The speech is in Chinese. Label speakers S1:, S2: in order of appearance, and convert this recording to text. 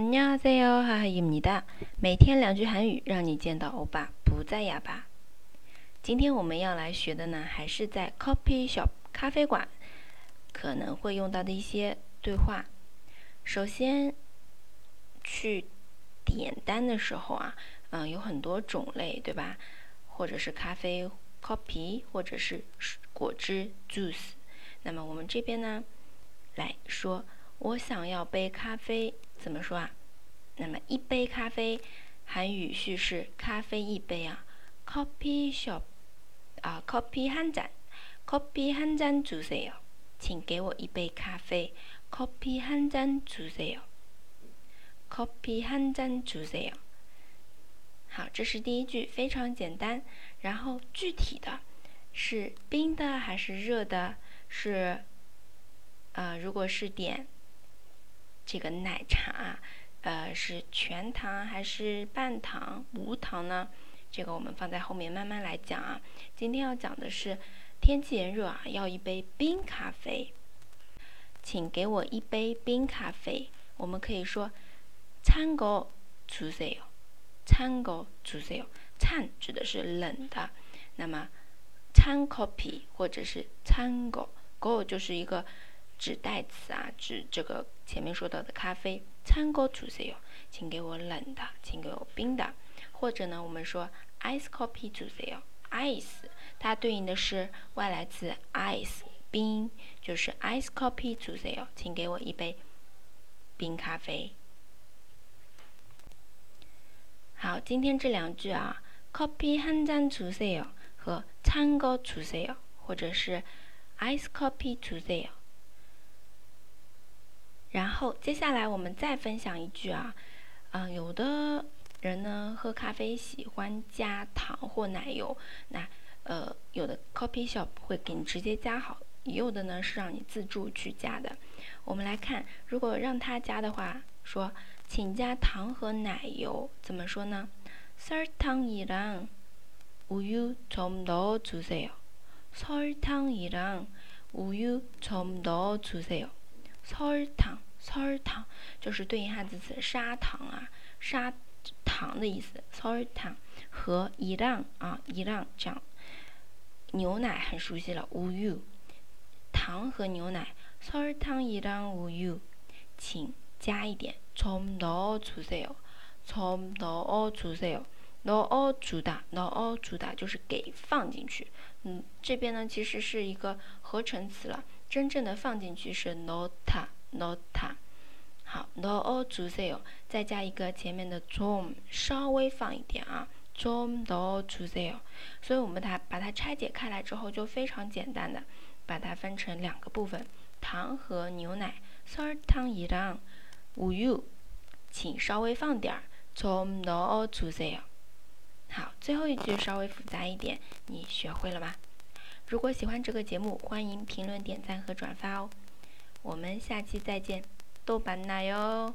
S1: 안녕하세요，哈哈입니다。每天两句韩语，让你见到欧巴不再哑巴。今天我们要来学的呢，还是在 coffee shop 咖啡馆可能会用到的一些对话。首先，去点单的时候啊，嗯，有很多种类，对吧？或者是咖啡 coffee，或者是果汁 juice。那么我们这边呢，来说。我想要杯咖啡， 怎么说啊？那么一杯咖啡，韩语序是咖啡一杯啊，coffee shop 啊，coffee 한 잔， coffee 한 잔 주세 요， 请给我一杯咖啡，coffee 한잔주세 요， coffee 한잔주세 요。 好，这是第一句，非常简单。然后具体的是冰的还是热的？是呃，如果是点。 这个奶茶，呃，是全糖还是半糖、无糖呢？这个我们放在后面慢慢来讲啊。今天要讲的是天气炎热啊，要一杯冰咖啡，请给我一杯冰咖啡。我们可以说찬거주세 요， 찬거주세 요。 찬指的是冷的，那么찬 coffee 或者是찬 거， 거就是一个。 指代词啊，指这个前面说到的咖啡。찬거주세 요， 请给我冷的，请给我冰的。或者呢，我们说 ice coffee 주세 요。 ice 它对应的是外来词 ice 冰，就是 ice coffee 주세 요， 请给我一杯冰咖啡。好，今天这两句啊，커피한잔주세 요， 和찬거주세 요， 或者是 ice coffee 주세 요。 然后接下来我们再分享一句啊，嗯，有的人呢喝咖啡喜欢加糖或奶油，那呃有的 coffee shop 会给你直接加好，也有的呢是让你自助去加的。我们来看，如果让他加的话，说请加糖和奶油，怎么说呢？설탕이랑우유좀넣어주세 요。 설탕이랑우유좀넣어주세 요。 설탕 설탕就是对应汉字词砂糖啊，砂糖的意思。설탕和이랑啊，이랑讲牛奶很熟悉了。우유糖和牛奶。설탕이랑우유请加一点。좀넣어주세 요。 좀넣어주세 요。 넣어주다넣어주다就是给放进去。嗯，这边呢其实是一个合成词了。 真正的放进去是 not not 好 not 주세 요， 再加一个前面的 좀， 稍微放一点啊，좀 not 주세 요。 所以我们它把它拆解开来之后，就非常简单的把它分成两个部分，糖和牛奶。설탕이랑우 유， 请稍微放点儿，좀 not 주세 요。 好，最后一句稍微复杂一点，你学会了吗？ 如果喜欢这个节目，欢迎评论、点赞和转发哦。我们下期再见，豆瓣奶哟。